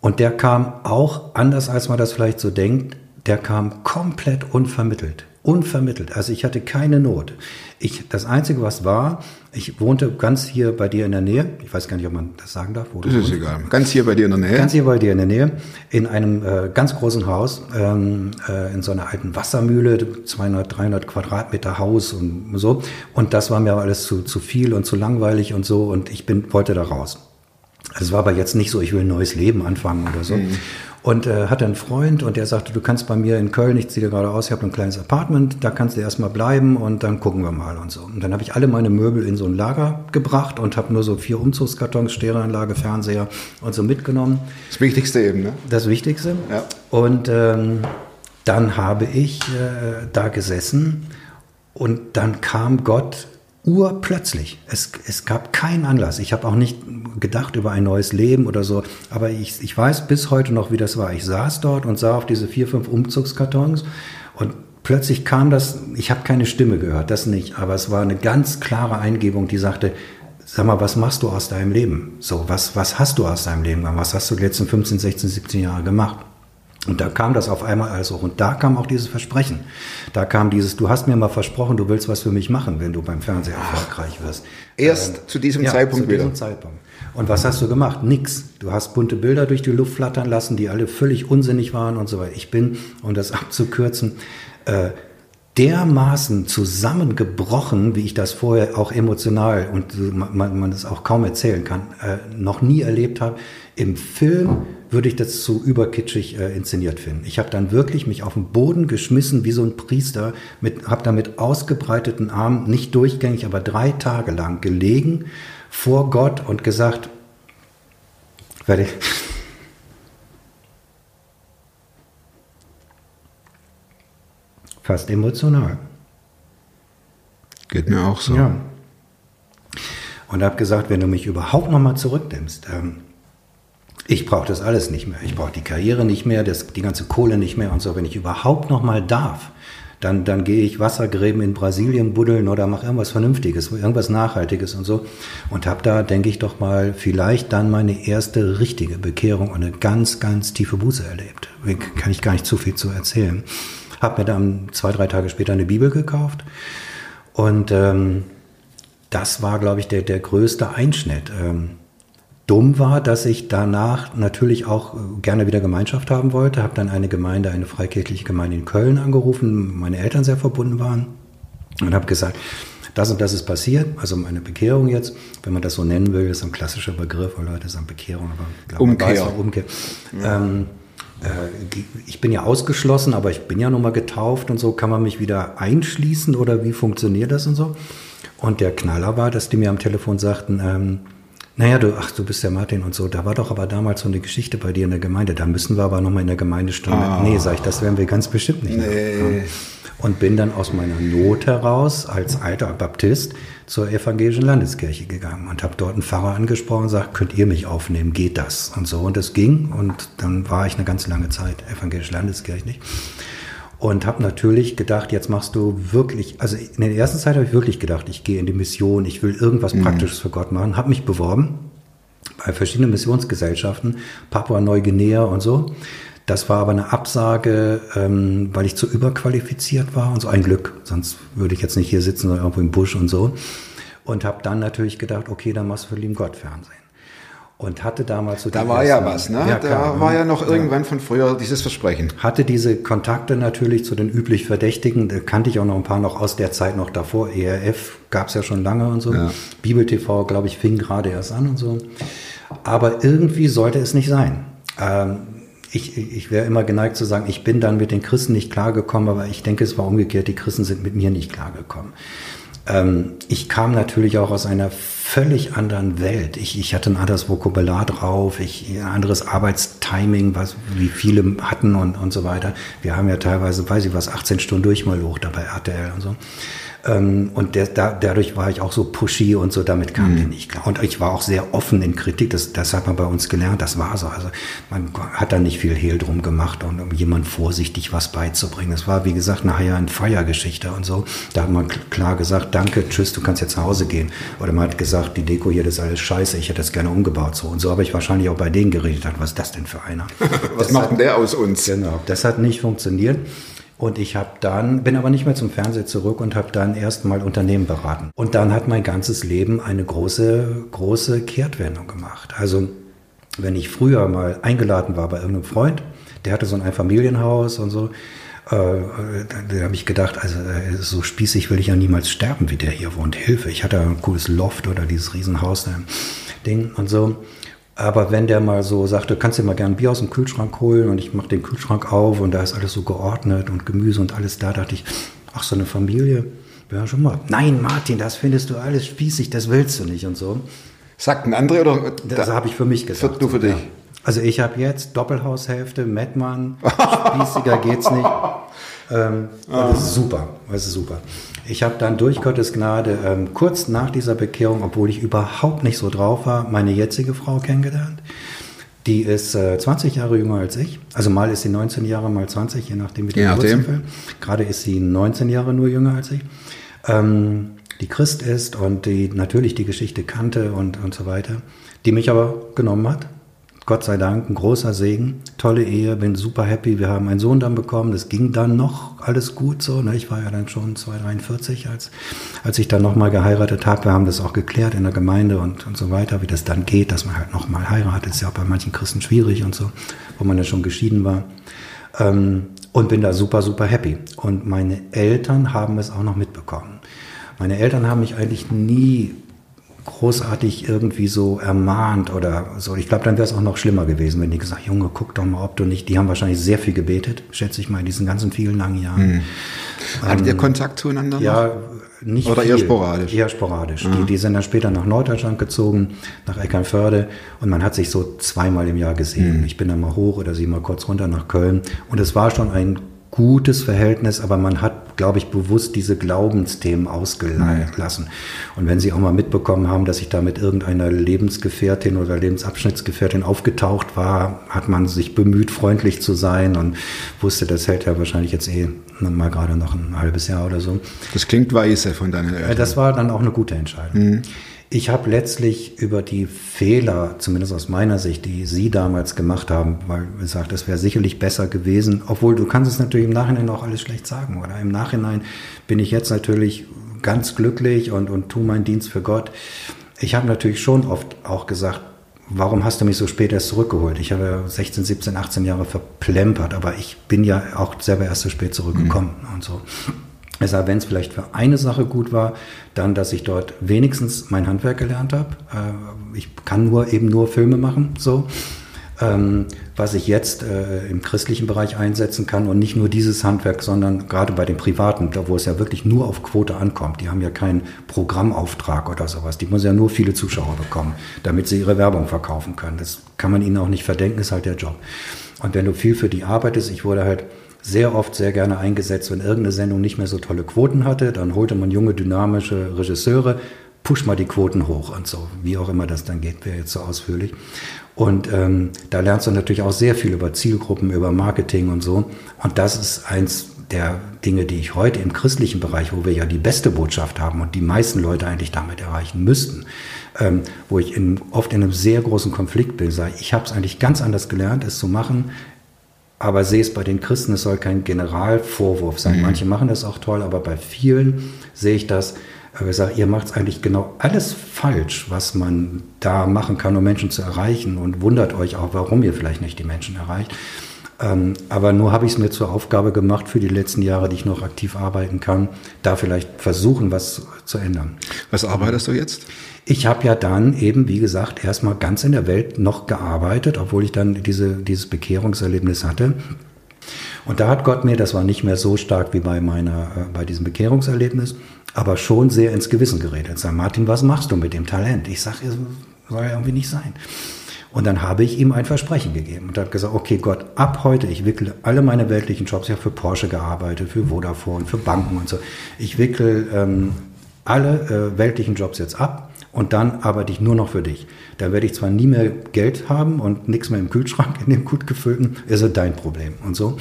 Und der kam auch, anders als man das vielleicht so denkt, der kam komplett unvermittelt. Unvermittelt. Also ich hatte keine Not. Ich, das Einzige, was war, ich wohnte ganz hier bei dir in der Nähe. Ich weiß gar nicht, ob man das sagen darf. Das ist egal. Ganz hier bei dir in der Nähe. Ganz hier bei dir in der Nähe, in einem äh, ganz großen Haus, ähm, äh, in so einer alten Wassermühle, 200, 300 Quadratmeter Haus und so. Und das war mir aber alles zu, zu viel und zu langweilig und so. Und ich bin, wollte da raus. Es war aber jetzt nicht so, ich will ein neues Leben anfangen oder so. Und äh, hatte einen Freund und der sagte, du kannst bei mir in Köln, ich ziehe dir gerade aus, ich habe ein kleines Apartment, da kannst du erstmal bleiben und dann gucken wir mal und so. Und dann habe ich alle meine Möbel in so ein Lager gebracht und habe nur so vier Umzugskartons, Stereoanlage, Fernseher und so mitgenommen. Das Wichtigste eben, ne? Das Wichtigste. Ja. Und ähm, dann habe ich äh, da gesessen und dann kam Gott urplötzlich. Es, es gab keinen Anlass. Ich habe auch nicht gedacht über ein neues Leben oder so. Aber ich, ich weiß bis heute noch, wie das war. Ich saß dort und sah auf diese vier, fünf Umzugskartons und plötzlich kam das, ich habe keine Stimme gehört, das nicht. Aber es war eine ganz klare Eingebung, die sagte, sag mal, was machst du aus deinem Leben? So, was, was hast du aus deinem Leben gemacht? Was hast du die letzten 15, 16, 17 Jahre gemacht? Und da kam das auf einmal alles hoch. Und da kam auch dieses Versprechen. Da kam dieses, du hast mir mal versprochen, du willst was für mich machen, wenn du beim Fernsehen erfolgreich wirst. Erst zu diesem Ja, Zeitpunkt zu wieder. diesem Zeitpunkt. Und was hast du gemacht? Nix. Du hast bunte Bilder durch die Luft flattern lassen, die alle völlig unsinnig waren und so weiter. Ich bin, um das abzukürzen, äh, dermaßen zusammengebrochen, wie ich das vorher auch emotional und man man das auch kaum erzählen kann, äh, noch nie erlebt habe. Im Film würde ich das zu überkitschig äh, inszeniert finden. Ich habe dann wirklich mich auf den Boden geschmissen wie so ein Priester, habe da mit ausgebreiteten Armen, nicht durchgängig, aber drei Tage lang gelegen vor Gott und gesagt, werde ich, fast emotional. Geht mir auch so. Ja. Und habe gesagt, wenn du mich überhaupt noch mal zurücknimmst, ähm, ich brauche das alles nicht mehr. Ich brauche die Karriere nicht mehr, das, die ganze Kohle nicht mehr und so. Wenn ich überhaupt noch mal darf, dann, dann gehe ich Wassergräben in Brasilien buddeln oder mache irgendwas Vernünftiges, irgendwas Nachhaltiges und so. Und habe da, denke ich doch mal, vielleicht dann meine erste richtige Bekehrung und eine ganz, ganz tiefe Buße erlebt. Kann ich gar nicht zu viel zu erzählen. Habe mir dann zwei, drei Tage später eine Bibel gekauft und ähm, das war, glaube ich, der, der größte Einschnitt. Ähm, dumm war, dass ich danach natürlich auch äh, gerne wieder Gemeinschaft haben wollte. Habe dann eine Gemeinde, eine freikirchliche Gemeinde in Köln angerufen, meine Eltern sehr verbunden waren und habe gesagt, das und das ist passiert, also meine Bekehrung jetzt, wenn man das so nennen will, ist ein klassischer Begriff, weil Leute sagen Bekehrung, aber ich glaube, Umkehr. weiß Umkehr. Ähm, äh, ich bin ja ausgeschlossen, aber ich bin ja nun mal getauft und so. Kann man mich wieder einschließen oder wie funktioniert das und so? Und der Knaller war, dass die mir am Telefon sagten, ähm, naja, du, ach, du bist der Martin und so. Da war doch aber damals so eine Geschichte bei dir in der Gemeinde. Da müssen wir aber nochmal in der Gemeindestunde. Nee, sag ich, das werden wir ganz bestimmt nicht. Nee. Und bin dann aus meiner Not heraus als alter Baptist zur evangelischen Landeskirche gegangen und habe dort einen Pfarrer angesprochen und gesagt, könnt ihr mich aufnehmen, geht das? Und so. Und das ging. Und dann war ich eine ganz lange Zeit evangelische Landeskirche und habe natürlich gedacht, jetzt machst du wirklich, also in der ersten Zeit habe ich wirklich gedacht, ich gehe in die Mission, ich will irgendwas Praktisches für Gott machen, habe mich beworben bei verschiedenen Missionsgesellschaften, Papua Neuguinea und so. Das war aber eine Absage, ähm, weil ich zu überqualifiziert war und so ein Glück, sonst würde ich jetzt nicht hier sitzen oder irgendwo im Busch und so. Und habe dann natürlich gedacht, okay, dann machst du für lieben Gott Fernsehen. Und hatte damals so Da die war ja ersten- was, ne? Ja, da klar, war ne? ja noch irgendwann von früher dieses Versprechen. hatte diese Kontakte natürlich zu den üblich Verdächtigen, da kannte ich auch noch ein paar noch aus der Zeit noch davor. ERF gab es ja schon lange und so. Ja. Bibel TV, glaube ich, fing gerade erst an und so. Aber irgendwie sollte es nicht sein. Ähm, ich, ich wäre immer geneigt zu sagen, ich bin dann mit den Christen nicht klargekommen, aber ich denke, es war umgekehrt, die Christen sind mit mir nicht klargekommen. Ähm, ich kam natürlich auch aus einer völlig anderen Welt. Ich, ich hatte ein anderes Vokabular drauf, ich, ein anderes Arbeitstiming, was wie viele hatten und, und so weiter. Wir haben ja teilweise, weiß ich was, 18 Stunden Durchmalluch dabei RTL und so. Ähm, und der, da, dadurch war ich auch so pushy und so, damit kam die nicht klar. Und ich war auch sehr offen in Kritik, das, das hat man bei uns gelernt, das war so. Also man hat da nicht viel Hehl drum gemacht und um jemand vorsichtig was beizubringen. Es war, wie gesagt, nachher eine Feiergeschichte und so. Da hat man kl- klar gesagt, danke, tschüss, du kannst jetzt nach Hause gehen. Oder man hat gesagt, die Deko hier, das ist alles scheiße, ich hätte das gerne umgebaut. So und so habe ich wahrscheinlich auch bei denen geredet. Was ist das denn für einer? Was macht denn der aus uns? Genau, das hat nicht funktioniert. Und ich habe dann, bin aber nicht mehr zum Fernseher zurück und habe dann erstmal Unternehmen beraten. Und dann hat mein ganzes Leben eine große, große Kehrtwendung gemacht. Also wenn ich früher mal eingeladen war bei irgendeinem Freund, der hatte so ein Einfamilienhaus und so, äh, da habe ich gedacht, also äh, so spießig will ich ja niemals sterben, wie der hier wohnt. Hilfe, ich hatte ein cooles Loft oder dieses Riesenhaus, da, Ding und so. Aber wenn der mal so sagte, kannst du dir mal gern ein Bier aus dem Kühlschrank holen und ich mache den Kühlschrank auf und da ist alles so geordnet und Gemüse und alles da, dachte ich, ach, so eine Familie, ja schon mal. Nein, Martin, das findest du alles spießig, das willst du nicht und so. Sagt ein anderer oder? Das habe ich für mich gesagt. Für, nur für dich. Ja. Also ich habe jetzt Doppelhaushälfte, Mettmann, spießiger geht's nicht. Ähm, das ist super, das ist super. Ich habe dann durch Gottes Gnade ähm, kurz nach dieser Bekehrung, obwohl ich überhaupt nicht so drauf war, meine jetzige Frau kennengelernt. Die ist äh, 20 Jahre jünger als ich. Also mal ist sie 19 Jahre, mal 20, je nachdem wie nachdem. Geburtstag. Gerade ist sie 19 Jahre nur jünger als ich. Ähm, die Christ ist und die natürlich die Geschichte kannte und, und so weiter. Die mich aber genommen hat. Gott sei Dank, ein großer Segen, tolle Ehe, bin super happy. Wir haben einen Sohn dann bekommen, das ging dann noch alles gut so. Ne? Ich war ja dann schon 243, als, als ich dann nochmal geheiratet habe. Wir haben das auch geklärt in der Gemeinde und, und so weiter, wie das dann geht, dass man halt nochmal heiratet. Ist ja auch bei manchen Christen schwierig und so, wo man ja schon geschieden war. Ähm, und bin da super, super happy. Und meine Eltern haben es auch noch mitbekommen. Meine Eltern haben mich eigentlich nie großartig irgendwie so ermahnt oder so. Ich glaube, dann wäre es auch noch schlimmer gewesen, wenn die gesagt, Junge, guck doch mal, ob du nicht. Die haben wahrscheinlich sehr viel gebetet, schätze ich mal, in diesen ganzen vielen langen Jahren. Hattet ihr Kontakt zueinander? Ja, nicht Oder viel. eher sporadisch? Eher sporadisch. Die, die sind dann später nach Norddeutschland gezogen, nach Eckernförde und man hat sich so zweimal im Jahr gesehen. Ich bin dann mal hoch oder sie mal kurz runter nach Köln und es war schon ein gutes Verhältnis, aber man hat, glaube ich, bewusst diese Glaubensthemen ausgelassen. Und wenn Sie auch mal mitbekommen haben, dass ich da mit irgendeiner Lebensgefährtin oder Lebensabschnittsgefährtin aufgetaucht war, hat man sich bemüht, freundlich zu sein und wusste, das hält ja wahrscheinlich jetzt eh mal gerade noch ein halbes Jahr oder so. Das klingt weise von deinen Ja, Eltern. Das war dann auch eine gute Entscheidung. Ich habe letztlich über die Fehler, zumindest aus meiner Sicht, die Sie damals gemacht haben, weil gesagt, das wäre sicherlich besser gewesen, obwohl du kannst es natürlich im Nachhinein auch alles schlecht sagen, oder? Im Nachhinein bin ich jetzt natürlich ganz glücklich und, und tu meinen Dienst für Gott. Ich habe natürlich schon oft auch gesagt, warum hast du mich so spät erst zurückgeholt? Ich habe 16, 17, 18 Jahre verplempert, aber ich bin ja auch selber erst so spät zurückgekommen und so. Deshalb, wenn es vielleicht für eine Sache gut war, dann, dass ich dort wenigstens mein Handwerk gelernt habe. Äh, ich kann nur eben nur Filme machen, so. Ähm, was ich jetzt äh, im christlichen Bereich einsetzen kann und nicht nur dieses Handwerk, sondern gerade bei den Privaten, da wo es ja wirklich nur auf Quote ankommt. Die haben ja keinen Programmauftrag oder sowas. Die müssen ja nur viele Zuschauer bekommen, damit sie ihre Werbung verkaufen können. Das kann man ihnen auch nicht verdenken, ist halt der Job. Und wenn du viel für die arbeitest, ich wurde halt sehr oft sehr gerne eingesetzt, wenn irgendeine Sendung nicht mehr so tolle Quoten hatte, dann holte man junge, dynamische Regisseure, push mal die Quoten hoch und so, wie auch immer das dann geht, wäre jetzt so ausführlich. Und ähm, da lernst du natürlich auch sehr viel über Zielgruppen, über Marketing und so. Und das ist eins der Dinge, die ich heute im christlichen Bereich, wo wir ja die beste Botschaft haben und die meisten Leute eigentlich damit erreichen müssten, ähm, wo ich in, oft in einem sehr großen Konflikt bin, ich, ich habe es eigentlich ganz anders gelernt, es zu machen, aber sehe es bei den Christen, es soll kein Generalvorwurf sein. Manche machen das auch toll, aber bei vielen sehe ich das, äh, ich sage, ihr macht eigentlich genau alles falsch, was man da machen kann, um Menschen zu erreichen und wundert euch auch, warum ihr vielleicht nicht die Menschen erreicht. Ähm, aber nur habe ich es mir zur Aufgabe gemacht für die letzten Jahre, die ich noch aktiv arbeiten kann, da vielleicht versuchen, was zu ändern. Was arbeitest du jetzt? Ich habe ja dann eben, wie gesagt, erstmal ganz in der Welt noch gearbeitet, obwohl ich dann diese, dieses Bekehrungserlebnis hatte. Und da hat Gott mir, das war nicht mehr so stark wie bei meiner, äh, bei diesem Bekehrungserlebnis, aber schon sehr ins Gewissen geredet. Sag, Martin, was machst du mit dem Talent? Ich sage, soll ja irgendwie nicht sein. Und dann habe ich ihm ein Versprechen gegeben und habe gesagt, okay Gott, ab heute, ich wickle alle meine weltlichen Jobs, ich habe für Porsche gearbeitet, für Vodafone, für Banken und so. Ich wickle ähm, alle äh, weltlichen Jobs jetzt ab und dann arbeite ich nur noch für dich. Dann werde ich zwar nie mehr Geld haben und nichts mehr im Kühlschrank, in dem gut gefüllten, ist dein Problem und so.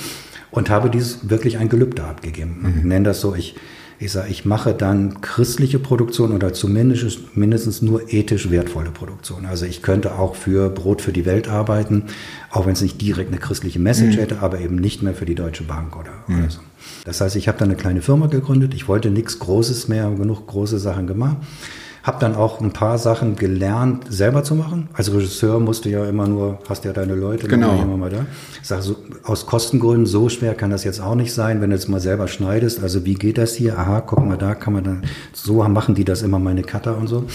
Und habe dieses wirklich ein Gelübde abgegeben. Ich nenne das so, ich, Ich sage, ich mache dann christliche Produktion oder zumindest mindestens nur ethisch wertvolle Produktion. Also ich könnte auch für Brot für die Welt arbeiten, auch wenn es nicht direkt eine christliche Message hätte, aber eben nicht mehr für die Deutsche Bank oder, oder so. Das heißt, ich habe dann eine kleine Firma gegründet. Ich wollte nichts Großes mehr, genug große Sachen gemacht. Habe dann auch ein paar Sachen gelernt, selber zu machen. Als Regisseur musst du ja immer nur, hast ja deine Leute, Genau. immer mal da. Ich sage, so, aus Kostengründen, so schwer kann das jetzt auch nicht sein, wenn du jetzt mal selber schneidest. Also wie geht das hier? Aha, guck mal, da kann man dann, so machen die das immer, meine Cutter und so.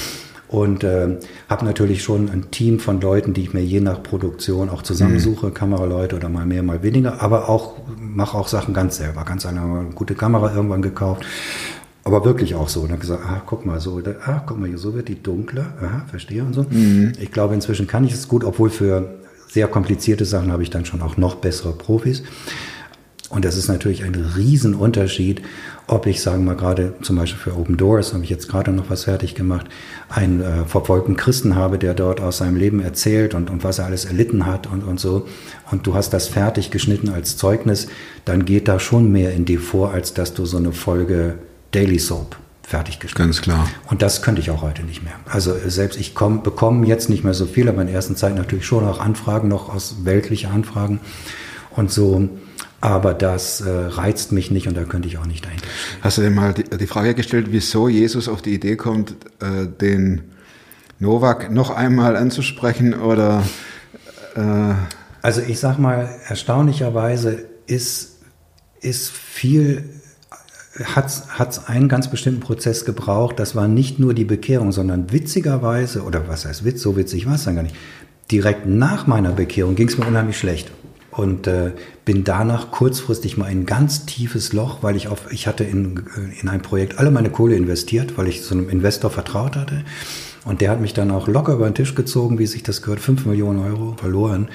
Und äh, habe natürlich schon ein Team von Leuten, die ich mir je nach Produktion auch zusammensuche, Kameraleute oder mal mehr, mal weniger, aber auch mache auch Sachen ganz selber. Ganz eine gute Kamera irgendwann gekauft. Aber wirklich auch so. Und dann gesagt, ah, guck mal, so, da, ah, guck mal, hier, so wird die dunkler, aha, verstehe und so. Ich glaube, inzwischen kann ich es gut, obwohl für sehr komplizierte Sachen habe ich dann schon auch noch bessere Profis. Und das ist natürlich ein Riesenunterschied, ob ich, sagen wir mal, gerade zum Beispiel für Open Doors, habe ich jetzt gerade noch was fertig gemacht, einen äh, verfolgten Christen habe, der dort aus seinem Leben erzählt und, und was er alles erlitten hat und, und so. Und du hast das fertig geschnitten als Zeugnis, dann geht da schon mehr in dir vor, als dass du so eine Folge Daily Soap fertig geschnitten Ganz klar. und das könnte ich auch heute nicht mehr. Also äh, selbst ich komm, bekomme jetzt nicht mehr so viel, aber in der ersten Zeit natürlich schon auch Anfragen, noch aus weltliche Anfragen und so. Aber das äh, reizt mich nicht und da könnte ich auch nicht dahinter. Hast du dir mal die, die Frage gestellt, wieso Jesus auf die Idee kommt, äh, den Novak noch einmal anzusprechen oder äh, Also ich sag mal, erstaunlicherweise ist, ist viel, hat es einen ganz bestimmten Prozess gebraucht. Das war nicht nur die Bekehrung, sondern witzigerweise, oder was heißt Witz, so witzig war es dann gar nicht. Direkt nach meiner Bekehrung ging es mir unheimlich schlecht. Und äh, bin danach kurzfristig mal in ein ganz tiefes Loch, weil ich auf, ich hatte in, äh, in ein Projekt alle meine Kohle investiert, weil ich so einem Investor vertraut hatte. Und der hat mich dann auch locker über den Tisch gezogen, wie sich das gehört, 5 Millionen Euro verloren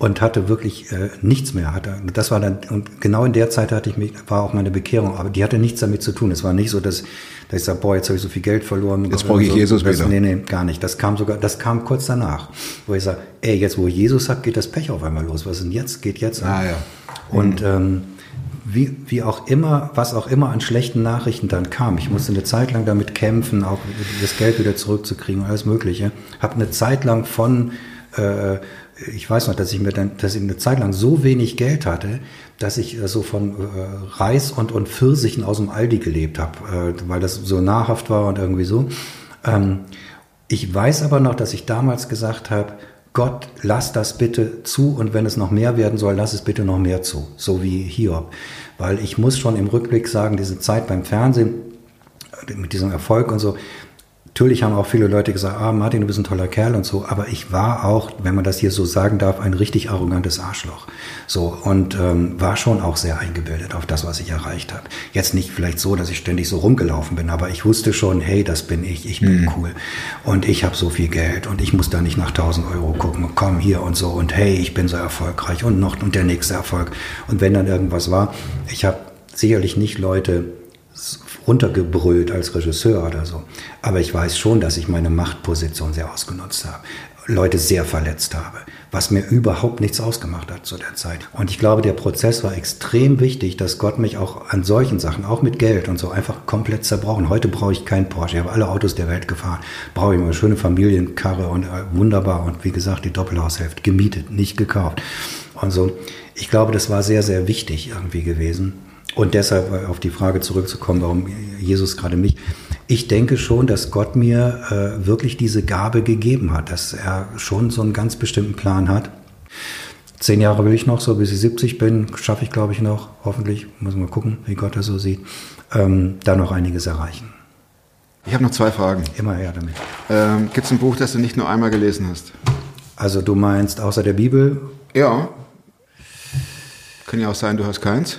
und hatte wirklich äh, nichts mehr. Hatte, das war dann, und genau in der Zeit hatte ich mich, war auch meine Bekehrung, aber die hatte nichts damit zu tun. Es war nicht so, dass, dass ich sage, boah, jetzt habe ich so viel Geld verloren. Jetzt brauche ich so, Jesus das, wieder. Nee, nee, gar nicht. Das kam sogar, das kam kurz danach, wo ich sage, ey, jetzt wo ich Jesus habe, geht das Pech auf einmal los. Was ist denn jetzt? Geht jetzt? Ah, ja. Und ähm, wie, wie auch immer, was auch immer an schlechten Nachrichten dann kam. Ich musste eine Zeit lang damit kämpfen, auch das Geld wieder zurückzukriegen und alles Mögliche. Habe eine Zeit lang von, äh, ich weiß noch, dass ich mir dann, dass ich eine Zeit lang so wenig Geld hatte, dass ich äh, so von äh, Reis und, und Pfirsichen aus dem Aldi gelebt habe, äh, weil das so nahrhaft war und irgendwie so. Ähm, ich weiß aber noch, dass ich damals gesagt habe, Gott, lass das bitte zu und wenn es noch mehr werden soll, lass es bitte noch mehr zu, so wie Hiob. Weil ich muss schon im Rückblick sagen, diese Zeit beim Fernsehen mit diesem Erfolg und so, natürlich haben auch viele Leute gesagt, ah Martin, du bist ein toller Kerl und so, aber ich war auch, wenn man das hier so sagen darf, ein richtig arrogantes Arschloch. So und ähm, war schon auch sehr eingebildet auf das, was ich erreicht habe. Jetzt nicht vielleicht so, dass ich ständig so rumgelaufen bin, aber ich wusste schon, hey, das bin ich, ich bin cool und ich habe so viel Geld und ich muss da nicht nach 1000 Euro gucken, komm hier und so und hey, ich bin so erfolgreich und noch und der nächste Erfolg. Und wenn dann irgendwas war, ich habe sicherlich nicht Leute runtergebrüllt als Regisseur oder so. Aber ich weiß schon, dass ich meine Machtposition sehr ausgenutzt habe. Leute sehr verletzt habe, was mir überhaupt nichts ausgemacht hat zu der Zeit. Und ich glaube, der Prozess war extrem wichtig, dass Gott mich auch an solchen Sachen, auch mit Geld und so, einfach komplett zerbrochen. Heute brauche ich keinen Porsche. Ich habe alle Autos der Welt gefahren. Brauche ich eine schöne Familienkarre und äh, wunderbar. Und wie gesagt, die Doppelhaushälfte gemietet, nicht gekauft. Und so. Ich glaube, das war sehr, sehr wichtig irgendwie gewesen. Und deshalb äh, auf die Frage zurückzukommen, warum Jesus gerade mich. Ich denke schon, dass Gott mir äh, wirklich diese Gabe gegeben hat, dass er schon so einen ganz bestimmten Plan hat. Zehn Jahre will ich noch, so bis ich 70 bin, schaffe ich glaube ich noch, hoffentlich, muss mal gucken, wie Gott das so sieht, ähm, da noch einiges erreichen. ich habe noch zwei Fragen. Immer her damit. Ähm, Gibt es ein Buch, das du nicht nur einmal gelesen hast? Also du meinst außer der Bibel? Ja. Kann ja auch sein, du hast keins.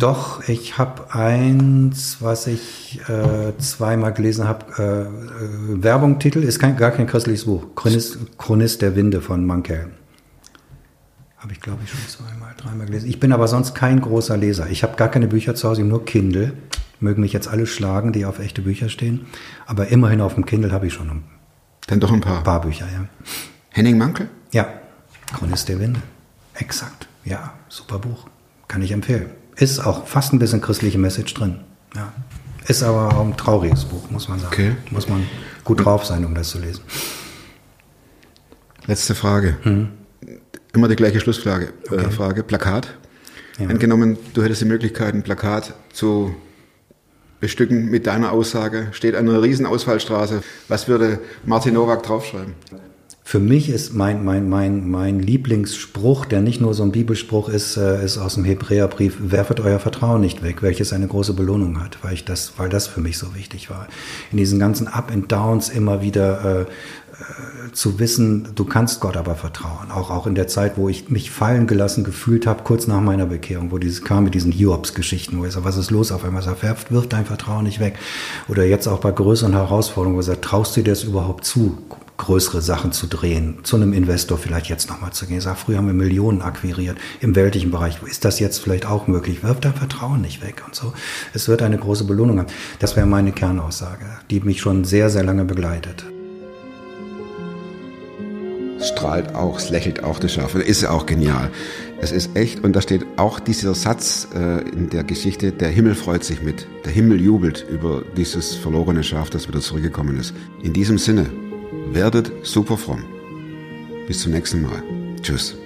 Doch, ich habe eins, was ich äh, zweimal gelesen habe. Äh, äh, Werbungtitel ist kein, gar kein christliches Buch. Chronist, Chronist der Winde von Mankell. Habe ich, glaube ich, schon zweimal, dreimal gelesen. Ich bin aber sonst kein großer Leser. Ich habe gar keine Bücher zu Hause, nur Kindle. Mögen mich jetzt alle schlagen, die auf echte Bücher stehen. Aber immerhin auf dem Kindle habe ich schon ein Dann doch ein paar. paar Bücher, ja. Henning Mankel? Ja, Chronist der Winde. Exakt. Ja, super Buch. Kann ich empfehlen. Ist auch fast ein bisschen christliche Message drin. Ja. Ist aber auch ein trauriges Buch, muss man sagen. Okay. Muss man gut drauf sein, um das zu lesen. Letzte Frage. Mhm. Immer die gleiche Schlussfrage. Äh, Frage. Plakat. Ja. Angenommen, du hättest die Möglichkeit, ein Plakat zu bestücken mit deiner Aussage, steht an einer riesen Ausfallstraße. Was würde Martin Nowak draufschreiben? Für mich ist mein, mein, mein, mein Lieblingsspruch, der nicht nur so ein Bibelspruch ist, äh, ist aus dem Hebräerbrief, werfet euer Vertrauen nicht weg, welches eine große Belohnung hat, weil ich das, weil das für mich so wichtig war. In diesen ganzen Up and Downs immer wieder äh, äh, zu wissen, du kannst Gott aber vertrauen. Auch, auch in der Zeit, wo ich mich fallen gelassen gefühlt habe, kurz nach meiner Bekehrung, wo dieses kam mit diesen Hiobs-Geschichten, wo ich sage, was ist los auf einmal? Sagt, wirf dein Vertrauen nicht weg. Oder jetzt auch bei größeren Herausforderungen, wo ich sage, traust du dir das überhaupt zu? Größere Sachen zu drehen, zu einem Investor vielleicht jetzt nochmal zu gehen. Ich sage, früher haben wir Millionen akquiriert im weltlichen Bereich. Ist das jetzt vielleicht auch möglich? Wirf dein Vertrauen nicht weg und so. Es wird eine große Belohnung haben. Das wäre meine Kernaussage, die mich schon sehr, sehr lange begleitet. Strahlt auch, es lächelt auch das Schaf. Ist ja auch genial. Es ist echt, und da steht auch dieser Satz äh, in der Geschichte, der Himmel freut sich mit. Der Himmel jubelt über dieses verlorene Schaf, das wieder zurückgekommen ist. In diesem Sinne, Werdet super fromm. Bis zum nächsten Mal. Tschüss.